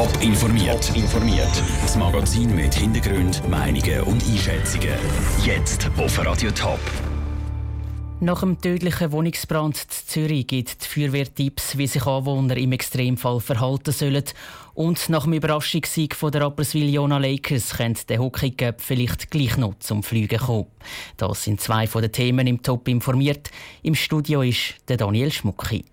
Top informiert. informiert. Das Magazin mit Hintergrund, Meinungen und Einschätzungen. Jetzt auf Radio Top. Nach dem tödlichen Wohnungsbrand in Zürich gibt die Feuerwehr Tipps, wie sich Anwohner im Extremfall verhalten sollen. Und nach dem Überraschungssieg von der Rapperswil-Jona Lakers könnte der Hockey Cup vielleicht gleich noch zum Fliegen kommen. Das sind zwei von den Themen im Top informiert. Im Studio ist der Daniel Schmucki.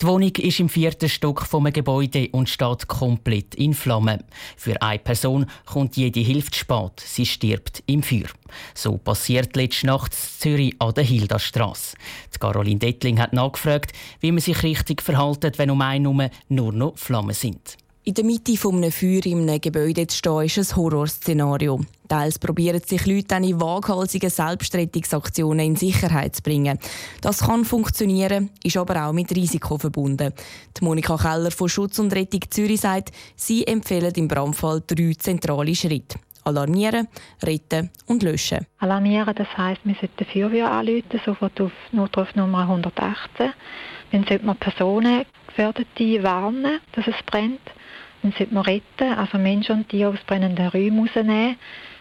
Die Wohnung ist im vierten Stock vom Gebäude und steht komplett in Flammen. Für eine Person kommt jede Hilfe spät. Sie stirbt im Feuer. So passiert letzte Nacht in Zürich an der Hildastrasse. Caroline Dettling hat nachgefragt, wie man sich richtig verhält, wenn um einen nur noch Flammen sind. In der Mitte eines Feuer in einem Gebäude zu stehen, ist ein Horrorszenario. Teils probieren sich Leute dann in waghalsigen Selbstrettungsaktionen in Sicherheit zu bringen. Das kann funktionieren, ist aber auch mit Risiko verbunden. Die Monika Keller von Schutz und Rettung Zürich sagt, sie empfehlen im Brandfall drei zentrale Schritte. Alarmieren, retten und löschen. Alarmieren, das heisst, wir sollten die Feuerwehr anrufen, sofort auf Notrufnummer 118. Dann sollte man Personen Gefährdete warnen, dass es brennt. Dann sollte man retten, also Menschen und Tiere aus brennenden Räumen rausnehmen.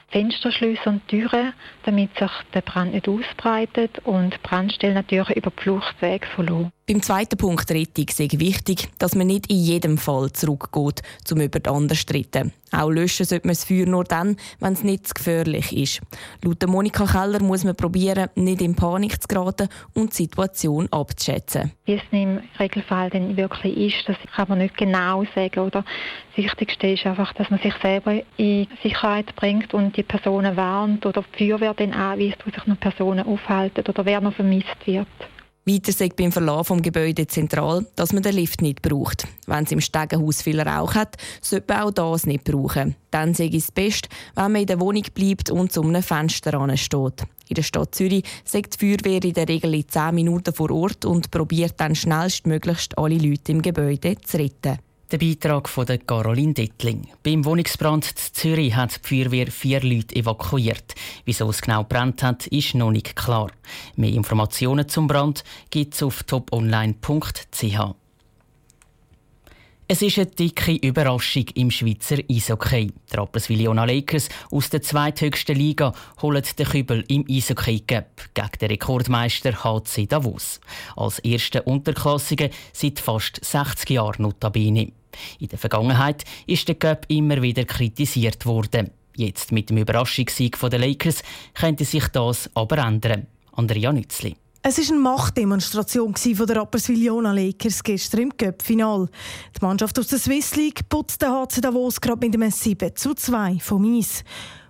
Fenster schließen und Türen, damit sich der Brand nicht ausbreitet und Brandstellen natürlich über die Fluchtwege verloren. Beim zweiten Punkt Rettung ist wichtig, dass man nicht in jedem Fall zurückgeht, um über die anderen zu retten. Auch löschen sollte man das Feuer nur dann, wenn es nicht zu gefährlich ist. Laut Monika Keller muss man probieren, nicht in Panik zu geraten und die Situation abzuschätzen. Wie es im Regelfall denn wirklich ist, das kann man nicht genau sagen. Oder? Das Wichtigste ist einfach, dass man sich selber in Sicherheit bringt und die Personen warnt oder die Feuerwehr dann anweist, wo sich noch Personen aufhalten oder wer noch vermisst wird. Weiter sagt beim Verlauf vom Gebäude zentral, dass man den Lift nicht braucht. Wenn es im Stegenhaus viel Rauch hat, sollte man auch das nicht brauchen. Dann sei es best, wenn man in der Wohnung bleibt und zu einem Fenster steht. In der Stadt Zürich sagt die Feuerwehr in der Regel in 10 Minuten vor Ort und probiert dann schnellstmöglichst alle Leute im Gebäude zu retten. Der Beitrag von der Caroline Dettling. Beim Wohnungsbrand in Zürich hat die Feuerwehr vier Leute evakuiert. Wieso es genau brennt hat, ist noch nicht klar. Mehr Informationen zum Brand gibt es auf toponline.ch. Es ist eine dicke Überraschung im Schweizer Eishockey. Die Rapperswil-Jona Lakers aus der zweithöchsten Liga holen den Kübel im Eishockey Cup gegen den Rekordmeister HC Davos. Als erste Unterklassige seit fast 60 Jahren notabene. In der Vergangenheit ist der Cup immer wieder kritisiert worden. Jetzt mit dem Überraschungssieg der Lakers könnte sich das aber ändern. Andrea Nützli. Es war eine Machtdemonstration der Rapperswil-Jona Lakers gestern im Cup-Final. Die Mannschaft aus der Swiss League putzt den HC Davos gerade mit einem 7 zu 2 vom Eis.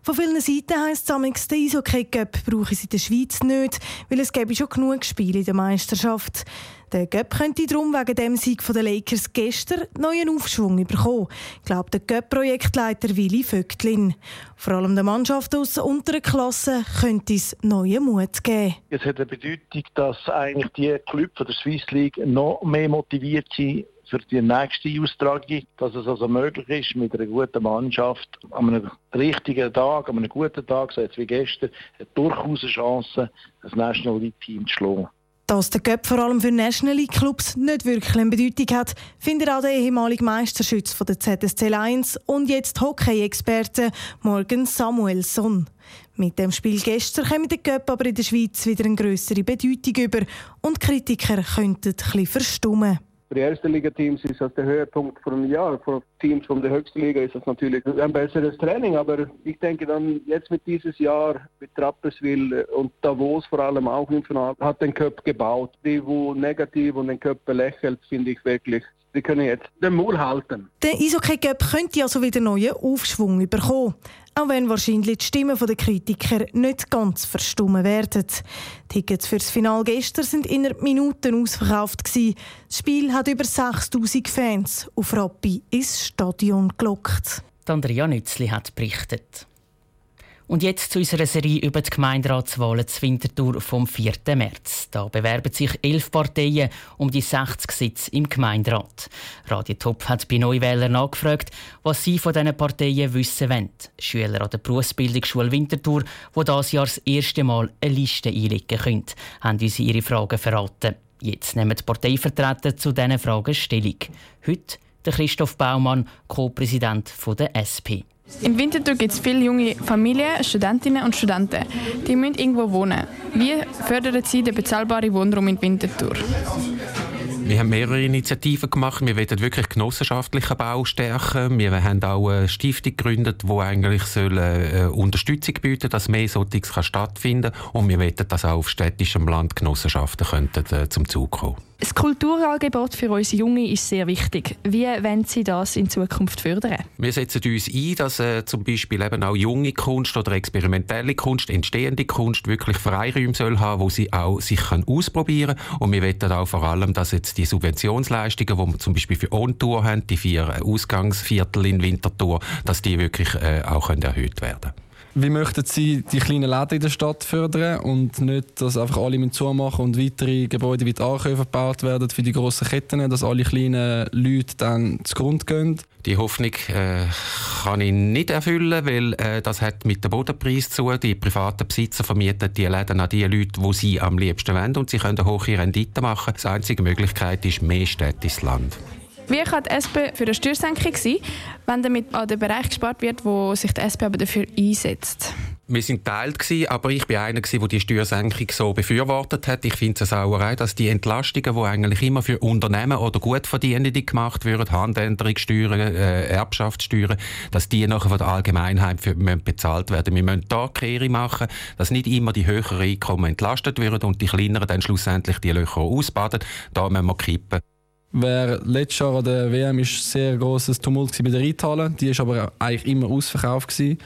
Von vielen Seiten heisst es, der Eishockey Cup brauche es in der Schweiz nicht, weil es gäbe schon genug Spiele in der Meisterschaft. Der Cup könnte darum wegen dem Sieg der Lakers gestern neuen Aufschwung bekommen, glaubt der Cup-Projektleiter Willi Vögtlin. Vor allem der Mannschaft aus der unteren Klasse könnte es neuen Mut geben. Es hat eine Bedeutung, dass eigentlich die Clubs der Swiss League noch mehr motiviert sind, für die nächste Austragung, dass es also möglich ist, mit einer guten Mannschaft an einem richtigen Tag, an einem guten Tag, so jetzt wie gestern, durchaus eine Chance, das National League Team zu schlagen. Dass der Cup vor allem für National League Clubs nicht wirklich eine Bedeutung hat, findet auch der ehemalige Meisterschütz von der ZSC Lions und jetzt Hockey-Experte Morgan Samuelson. Mit dem Spiel gestern kommt der Cup aber in der Schweiz wieder eine größere Bedeutung über und Kritiker könnten etwas verstummen. Für die ersten Liga-Teams ist das der Höhepunkt vor einem Jahr. Für Teams von der höchsten Liga ist das natürlich ein besseres Training. Aber ich denke dann jetzt mit dieses Jahr mit Rapperswil und Davos vor allem auch im Finale hat den Cup gebaut. Die, wo negativ und den Cup belächelt, finde ich wirklich die können jetzt den Maul halten. Der Eishockey Cup könnte also wieder neuen Aufschwung bekommen. Auch wenn wahrscheinlich die Stimmen der Kritiker nicht ganz verstummen werden. Die Tickets für das Finale gestern sind innerhalb Minuten ausverkauft. Das Spiel hat über 6000 Fans auf Rappi ins Stadion gelockt. Andrea Nützli hat berichtet. Und jetzt zu unserer Serie über die Gemeinderatswahlen zur Winterthur vom 4. März. Da bewerben sich elf Parteien um die 60 Sitze im Gemeinderat. Radio Top hat bei Neuwählern nachgefragt, was sie von diesen Parteien wissen wollen. Schüler an der Berufsbildungsschule Winterthur, die dieses Jahr das erste Mal eine Liste einlegen können, haben uns ihre Fragen verraten. Jetzt nehmen die Parteivertreter zu diesen Fragen Stellung. Heute der Christoph Baumann, Co-Präsident der SP. In Winterthur gibt es viele junge Familien, Studentinnen und Studenten. Die müssen irgendwo wohnen. Wie fördern Sie den bezahlbaren Wohnraum in Winterthur? Wir haben mehrere Initiativen gemacht. Wir wollen wirklich genossenschaftlichen Bau stärken. Wir haben auch eine Stiftung gegründet, die eigentlich soll, äh, Unterstützung bieten dass mehr solches stattfinden kann. Und wir wollen, dass auch auf städtischem Land Genossenschaften könnten, äh, zum Zug kommen das Kulturangebot für uns Junge ist sehr wichtig. Wie wollen Sie das in Zukunft fördern? Wir setzen uns ein, dass äh, zum Beispiel eben auch junge Kunst oder experimentelle Kunst, entstehende Kunst wirklich Freiräume soll haben, wo sie auch sich können ausprobieren können. Und wir wollen auch vor allem, dass jetzt die Subventionsleistungen, die wir zum Beispiel für On-Tour haben, die vier Ausgangsviertel in Winterthur, dass die wirklich äh, auch können erhöht werden können. Wie möchten Sie die kleinen Läden in der Stadt fördern und nicht, dass einfach alle zumachen und weitere Gebäude wie die Ankäufe gebaut werden für die grossen Ketten, dass alle kleinen Leute dann zugrunde gehen? Die Hoffnung äh, kann ich nicht erfüllen, weil äh, das hat mit dem Bodenpreis zu Die privaten Besitzer vermieten die Läden an die Leute, die sie am liebsten wollen und sie können hohe Rendite machen. Die einzige Möglichkeit ist mehr Städte ins Land. Wie kann die SP für eine Steuersenkung sein, wenn damit an den Bereich gespart wird, wo sich die SP aber dafür einsetzt? Wir sind teilt aber ich bin einer der die Steuersenkung so befürwortet hat. Ich finde es eine Sauerei, dass die Entlastungen, die eigentlich immer für Unternehmen oder Gutverdienende gemacht werden, Handänderungssteuern, äh, Erbschaftssteuern, dass die nachher von der Allgemeinheit für, bezahlt werden. Wir müssen da Kehre machen, dass nicht immer die höheren Einkommen entlastet werden und die kleineren dann schlussendlich die Löcher ausbaden. Da müssen wir kippen. Wer letztes Jahr an der WM ist sehr großes Tumult bei der Rheinhalle. Die ist aber eigentlich immer ausverkauft gewesen.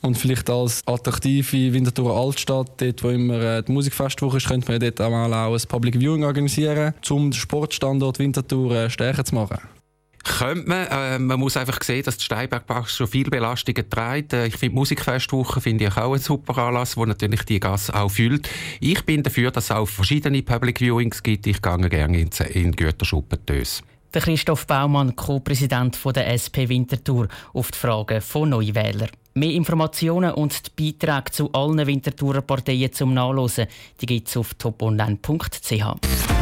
Und vielleicht als attraktive Winterthur Altstadt, dort wo immer äh, die Musikfestwoche ist, könnte man dort auch mal auch ein Public Viewing organisieren, um den Sportstandort Winterthur äh, stärker zu machen. Könnte man. Äh, man muss einfach sehen, dass die Steinbergbach schon viel Belastungen trägt. Äh, ich finde Musikfestwoche finde ich auch ein super Anlass, wo natürlich die Gasse auch füllt. Ich bin dafür, dass es auch verschiedene Public Viewings gibt. Ich gehe gerne in, in Güterschuppen der Christoph Baumann, Co-Präsident der SP Winterthur, auf die Fragen von Neuwählern. Mehr Informationen und die Beiträge zu allen Winterthurer Parteien zum Nachlesen gibt es auf toponline.ch.